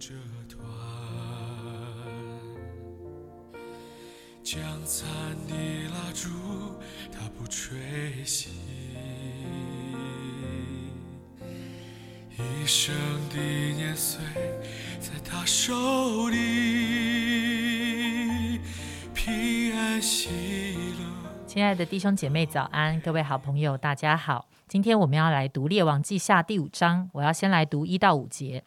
这团，将残的蜡烛，它不吹熄，一生的年岁在他手里，平安喜乐。亲爱的弟兄姐妹，早安！各位好朋友，大家好。今天我们要来读《列王记下》第五章，我要先来读一到五节。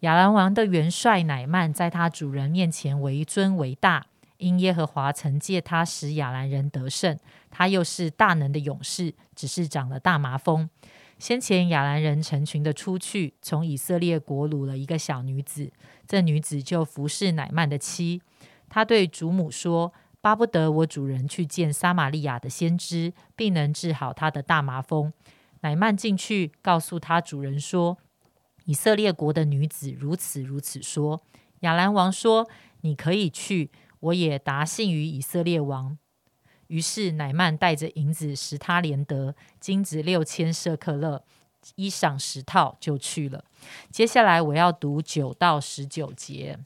亚兰王的元帅乃曼在他主人面前为尊为大，因耶和华曾借他使亚兰人得胜。他又是大能的勇士，只是长了大麻风。先前亚兰人成群的出去，从以色列国掳了一个小女子，这女子就服侍乃曼的妻。他对主母说。巴不得我主人去见撒玛利亚的先知，并能治好他的大麻风。乃曼进去告诉他主人说：“以色列国的女子如此如此说。”亚兰王说：“你可以去，我也答信于以色列王。”于是乃曼带着银子十他连得，金子六千舍克勒，衣裳十套，就去了。接下来我要读九到十九节。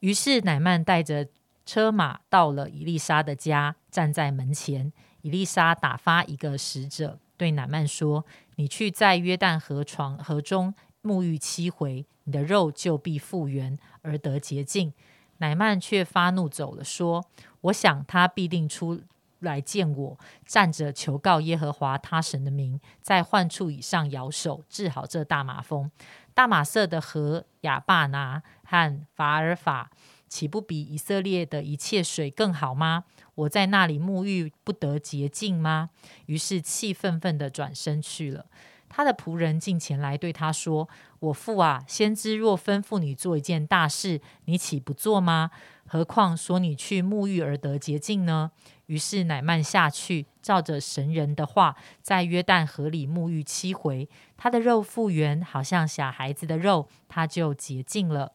于是乃曼带着。车马到了伊丽莎的家，站在门前。伊丽莎打发一个使者对乃曼说：“你去在约旦河床河中沐浴七回，你的肉就必复原而得洁净。”乃曼却发怒走了，说：“我想他必定出来见我，站着求告耶和华他神的名，在患处以上摇手治好这大马蜂。大马色的河亚巴拿和法尔法。”岂不比以色列的一切水更好吗？我在那里沐浴不得洁净吗？于是气愤愤的转身去了。他的仆人进前来对他说：“我父啊，先知若吩咐你做一件大事，你岂不做吗？何况说你去沐浴而得洁净呢？”于是乃曼下去，照着神人的话，在约旦河里沐浴七回，他的肉复原，好像小孩子的肉，他就洁净了。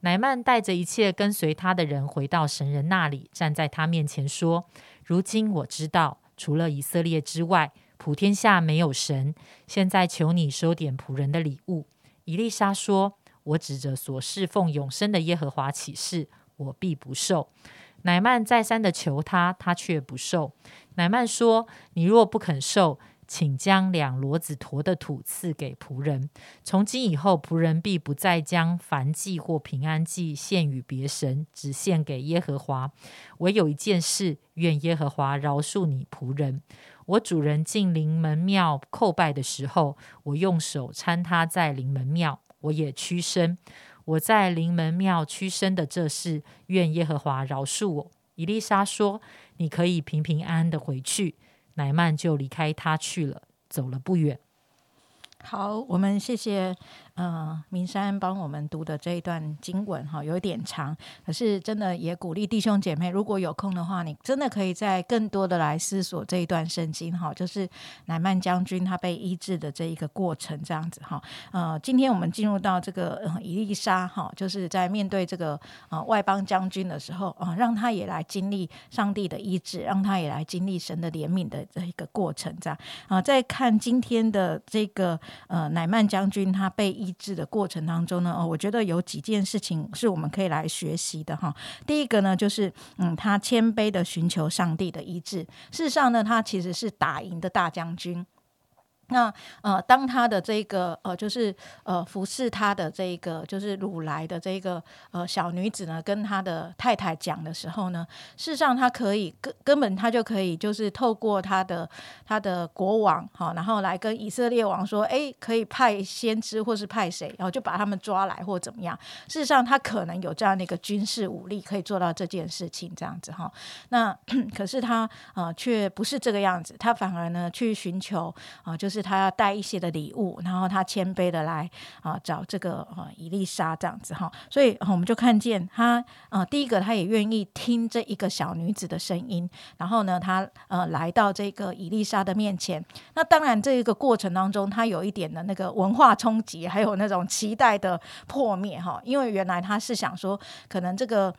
乃曼带着一切跟随他的人回到神人那里，站在他面前说：“如今我知道，除了以色列之外，普天下没有神。现在求你收点仆人的礼物。”伊丽莎说：“我指着所侍奉永生的耶和华起誓，我必不受。”乃曼再三的求他，他却不受。乃曼说：“你若不肯受。”请将两骡子驮的土赐给仆人。从今以后，仆人必不再将燔祭或平安祭献与别神，只献给耶和华。唯有一件事，愿耶和华饶恕你仆人。我主人进灵门庙叩拜的时候，我用手搀他在灵门庙，我也屈身。我在灵门庙屈身的这事，愿耶和华饶恕我。伊丽莎说：“你可以平平安安的回去。”乃曼就离开他去了，走了不远。好，我们谢谢。嗯，明山帮我们读的这一段经文哈，有一点长，可是真的也鼓励弟兄姐妹，如果有空的话，你真的可以在更多的来思索这一段圣经哈，就是乃曼将军他被医治的这一个过程这样子哈。呃，今天我们进入到这个伊丽莎哈，就是在面对这个呃外邦将军的时候啊，让他也来经历上帝的医治，让他也来经历神的怜悯的这一个过程这样啊。再看今天的这个呃乃曼将军他被医。意志的过程当中呢，哦，我觉得有几件事情是我们可以来学习的哈。第一个呢，就是嗯，他谦卑的寻求上帝的医治。事实上呢，他其实是打赢的大将军。那呃，当他的这个呃，就是呃，服侍他的这个就是掳来的这个呃小女子呢，跟他的太太讲的时候呢，事实上他可以根根本他就可以就是透过他的他的国王哈，然后来跟以色列王说，哎，可以派先知或是派谁，然后就把他们抓来或怎么样。事实上，他可能有这样的一个军事武力可以做到这件事情，这样子哈。那 可是他呃却不是这个样子，他反而呢去寻求啊，就是。是他要带一些的礼物，然后他谦卑的来啊找这个呃伊丽莎这样子哈，所以我们就看见他啊第一个他也愿意听这一个小女子的声音，然后呢他呃来到这个伊丽莎的面前，那当然这一个过程当中他有一点的那个文化冲击，还有那种期待的破灭哈，因为原来他是想说可能这个。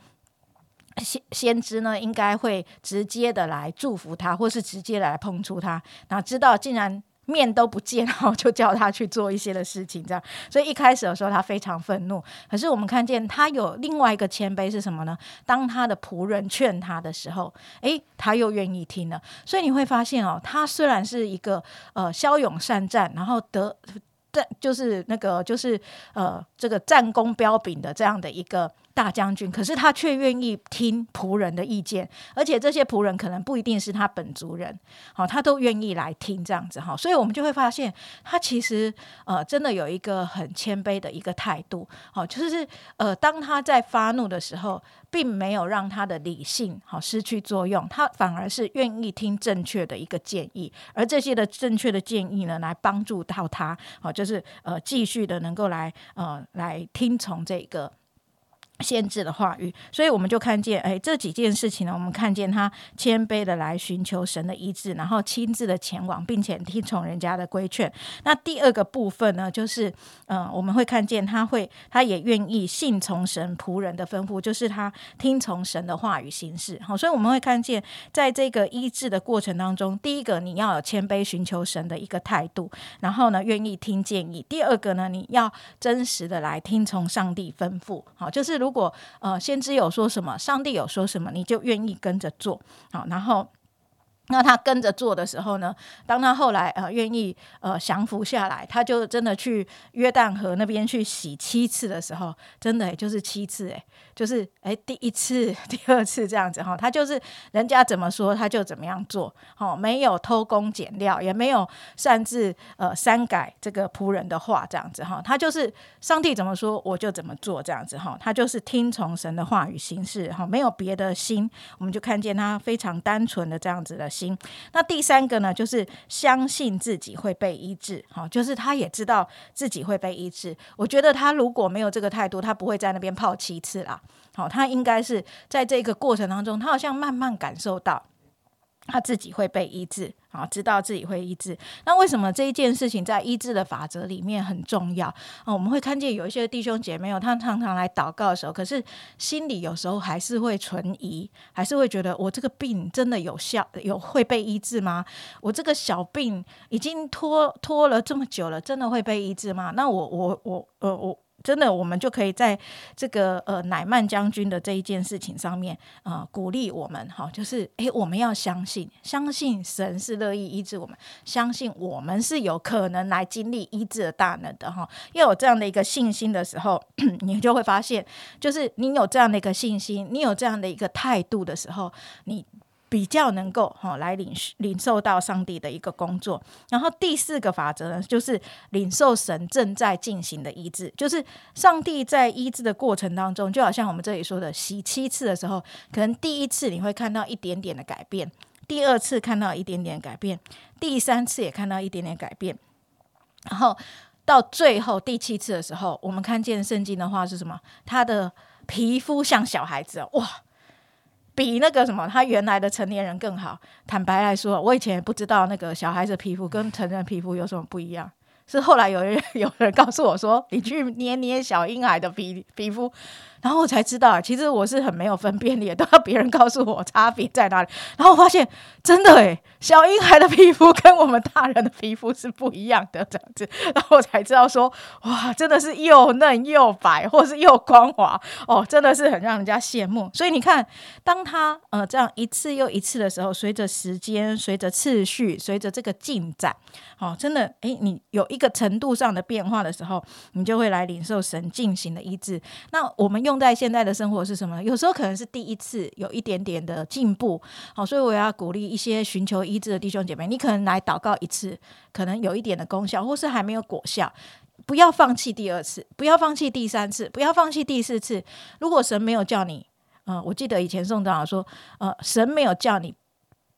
先先知呢，应该会直接的来祝福他，或是直接来碰触他，哪知道竟然。面都不见，然后就叫他去做一些的事情，这样。所以一开始的时候他非常愤怒，可是我们看见他有另外一个谦卑是什么呢？当他的仆人劝他的时候，诶，他又愿意听了。所以你会发现哦，他虽然是一个呃骁勇善战，然后得。战就是那个就是呃这个战功彪炳的这样的一个大将军，可是他却愿意听仆人的意见，而且这些仆人可能不一定是他本族人，好，他都愿意来听这样子哈，所以我们就会发现他其实呃真的有一个很谦卑的一个态度，好，就是呃当他在发怒的时候。并没有让他的理性好失去作用，他反而是愿意听正确的一个建议，而这些的正确的建议呢，来帮助到他，好，就是呃继续的能够来呃来听从这个。限制的话语，所以我们就看见，哎，这几件事情呢，我们看见他谦卑的来寻求神的医治，然后亲自的前往，并且听从人家的规劝。那第二个部分呢，就是，嗯，我们会看见他会，他也愿意信从神仆人的吩咐，就是他听从神的话语行事。好，所以我们会看见，在这个医治的过程当中，第一个你要有谦卑寻求神的一个态度，然后呢，愿意听建议；第二个呢，你要真实的来听从上帝吩咐。好，就是如如果呃，先知有说什么，上帝有说什么，你就愿意跟着做好，然后。那他跟着做的时候呢？当他后来呃愿意呃降服下来，他就真的去约旦河那边去洗七次的时候，真的也就是七次诶，就是哎第一次、第二次这样子哈，他就是人家怎么说他就怎么样做，哦，没有偷工减料，也没有擅自呃删改这个仆人的话这样子哈，他就是上帝怎么说我就怎么做这样子哈，他就是听从神的话语行事哈，没有别的心，我们就看见他非常单纯的这样子的。心，那第三个呢，就是相信自己会被医治，好，就是他也知道自己会被医治。我觉得他如果没有这个态度，他不会在那边泡七次啦，好，他应该是在这个过程当中，他好像慢慢感受到。他自己会被医治啊，知道自己会医治。那为什么这一件事情在医治的法则里面很重要啊？我们会看见有一些弟兄姐妹哦，他常常来祷告的时候，可是心里有时候还是会存疑，还是会觉得我这个病真的有效，有会被医治吗？我这个小病已经拖拖了这么久了，真的会被医治吗？那我我我呃我。真的，我们就可以在这个呃乃曼将军的这一件事情上面啊，鼓励我们哈，就是诶，我们要相信，相信神是乐意医治我们，相信我们是有可能来经历医治的大能的哈。要有这样的一个信心的时候，你就会发现，就是你有这样的一个信心，你有这样的一个态度的时候，你。比较能够哈来领领受到上帝的一个工作，然后第四个法则呢，就是领受神正在进行的医治，就是上帝在医治的过程当中，就好像我们这里说的洗七次的时候，可能第一次你会看到一点点的改变，第二次看到一点点改变，第三次也看到一点点改变，然后到最后第七次的时候，我们看见圣经的话是什么？他的皮肤像小孩子哇！比那个什么，他原来的成年人更好。坦白来说，我以前也不知道那个小孩子皮肤跟成人皮肤有什么不一样，是后来有人 有人告诉我说，你去捏捏小婴孩的皮皮肤。然后我才知道，其实我是很没有分辨力，都要别人告诉我差别在哪里。然后我发现，真的诶，小婴孩的皮肤跟我们大人的皮肤是不一样的，这样子。然后我才知道说，哇，真的是又嫩又白，或是又光滑哦，真的是很让人家羡慕。所以你看，当他呃这样一次又一次的时候，随着时间，随着次序，随着这个进展，哦，真的诶，你有一个程度上的变化的时候，你就会来领受神进行的医治。那我们用。用在现在的生活是什么？有时候可能是第一次有一点点的进步，好，所以我要鼓励一些寻求医治的弟兄姐妹，你可能来祷告一次，可能有一点的功效，或是还没有果效，不要放弃第二次，不要放弃第三次，不要放弃第四次。如果神没有叫你，嗯，我记得以前宋长老说，呃，神没有叫你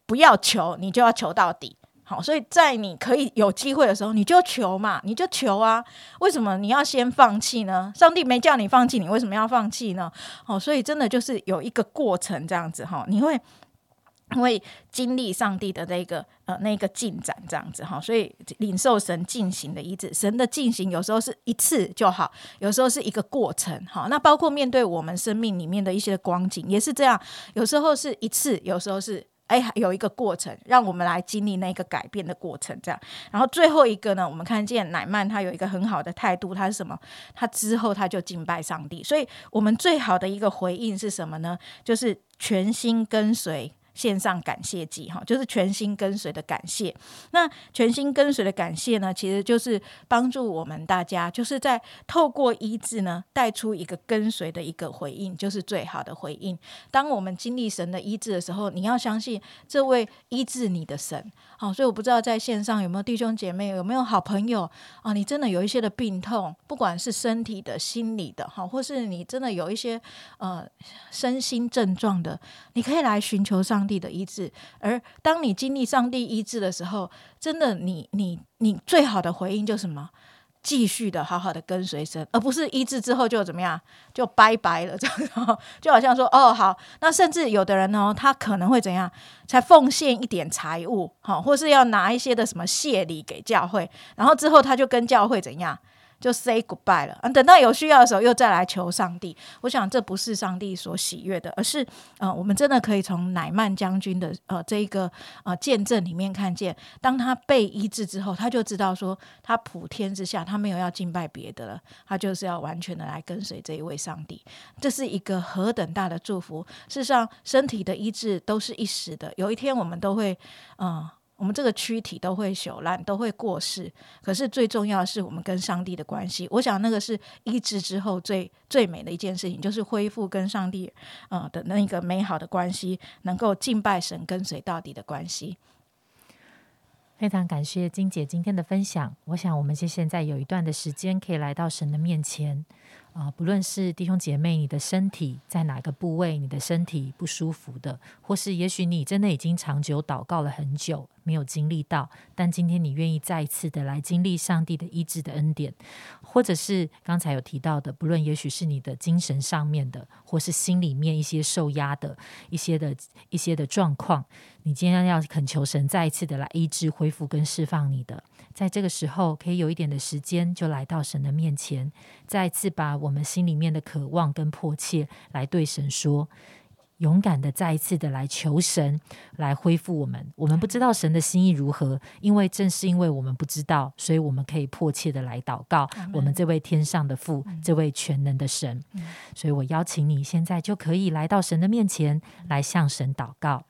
不要求，你就要求到底。好，所以在你可以有机会的时候，你就求嘛，你就求啊。为什么你要先放弃呢？上帝没叫你放弃，你为什么要放弃呢？好，所以真的就是有一个过程这样子哈，你会会经历上帝的那个呃那个进展这样子哈。所以领受神进行的医治，神的进行有时候是一次就好，有时候是一个过程哈。那包括面对我们生命里面的一些光景也是这样，有时候是一次，有时候是。哎，有一个过程，让我们来经历那个改变的过程，这样。然后最后一个呢，我们看见乃曼他有一个很好的态度，他是什么？他之后他就敬拜上帝。所以我们最好的一个回应是什么呢？就是全心跟随。线上感谢祭哈，就是全心跟随的感谢。那全心跟随的感谢呢，其实就是帮助我们大家，就是在透过医治呢，带出一个跟随的一个回应，就是最好的回应。当我们经历神的医治的时候，你要相信这位医治你的神。好，所以我不知道在线上有没有弟兄姐妹，有没有好朋友啊？你真的有一些的病痛，不管是身体的、心理的，哈，或是你真的有一些呃身心症状的，你可以来寻求上上帝的医治。而当你经历上帝医治的时候，真的，你你你最好的回应就是什么？继续的好好的跟随神，而不是医治之后就怎么样就拜拜了这样，就好像说哦好，那甚至有的人呢，他可能会怎样，才奉献一点财物，好，或是要拿一些的什么谢礼给教会，然后之后他就跟教会怎样。就 say goodbye 了，等到有需要的时候又再来求上帝。我想这不是上帝所喜悦的，而是，呃，我们真的可以从乃曼将军的呃这一个呃见证里面看见，当他被医治之后，他就知道说，他普天之下他没有要敬拜别的了，他就是要完全的来跟随这一位上帝。这是一个何等大的祝福！事实上，身体的医治都是一时的，有一天我们都会，嗯。我们这个躯体都会朽烂，都会过世。可是最重要的是我们跟上帝的关系。我想那个是医治之后最最美的一件事情，就是恢复跟上帝呃的那个美好的关系，能够敬拜神、跟随到底的关系。非常感谢金姐今天的分享。我想我们现现在有一段的时间可以来到神的面前。啊，不论是弟兄姐妹，你的身体在哪个部位，你的身体不舒服的，或是也许你真的已经长久祷告了很久，没有经历到，但今天你愿意再一次的来经历上帝的医治的恩典，或者是刚才有提到的，不论也许是你的精神上面的，或是心里面一些受压的一些的一些的状况，你今天要恳求神再一次的来医治、恢复跟释放你的。在这个时候，可以有一点的时间，就来到神的面前，再次把我们心里面的渴望跟迫切来对神说，勇敢的再一次的来求神来恢复我们。我们不知道神的心意如何，因为正是因为我们不知道，所以我们可以迫切的来祷告我们这位天上的父，这位全能的神。所以我邀请你现在就可以来到神的面前，来向神祷告。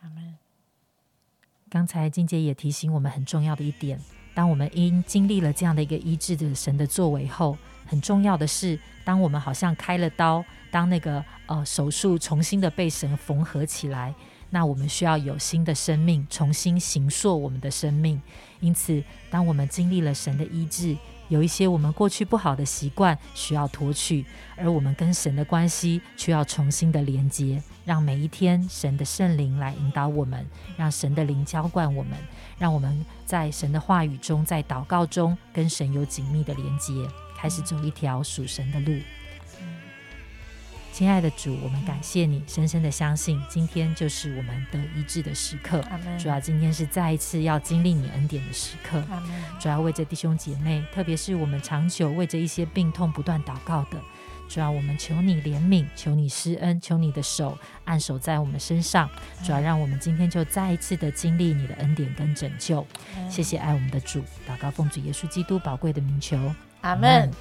刚才金姐也提醒我们很重要的一点。当我们因经历了这样的一个医治的神的作为后，很重要的是，当我们好像开了刀，当那个呃手术重新的被神缝合起来，那我们需要有新的生命，重新形塑我们的生命。因此，当我们经历了神的医治，有一些我们过去不好的习惯需要脱去，而我们跟神的关系却要重新的连接，让每一天神的圣灵来引导我们，让神的灵浇灌我们，让我们在神的话语中，在祷告中跟神有紧密的连接，开始走一条属神的路。亲爱的主，我们感谢你，深深的相信今天就是我们得医治的时刻。主要今天是再一次要经历你恩典的时刻。主要为着弟兄姐妹，特别是我们长久为着一些病痛不断祷告的，主要我们求你怜悯，求你施恩，求你的手按手在我们身上。主要让我们今天就再一次的经历你的恩典跟拯救。谢谢爱我们的主，祷告奉主耶稣基督宝贵的名求，阿门。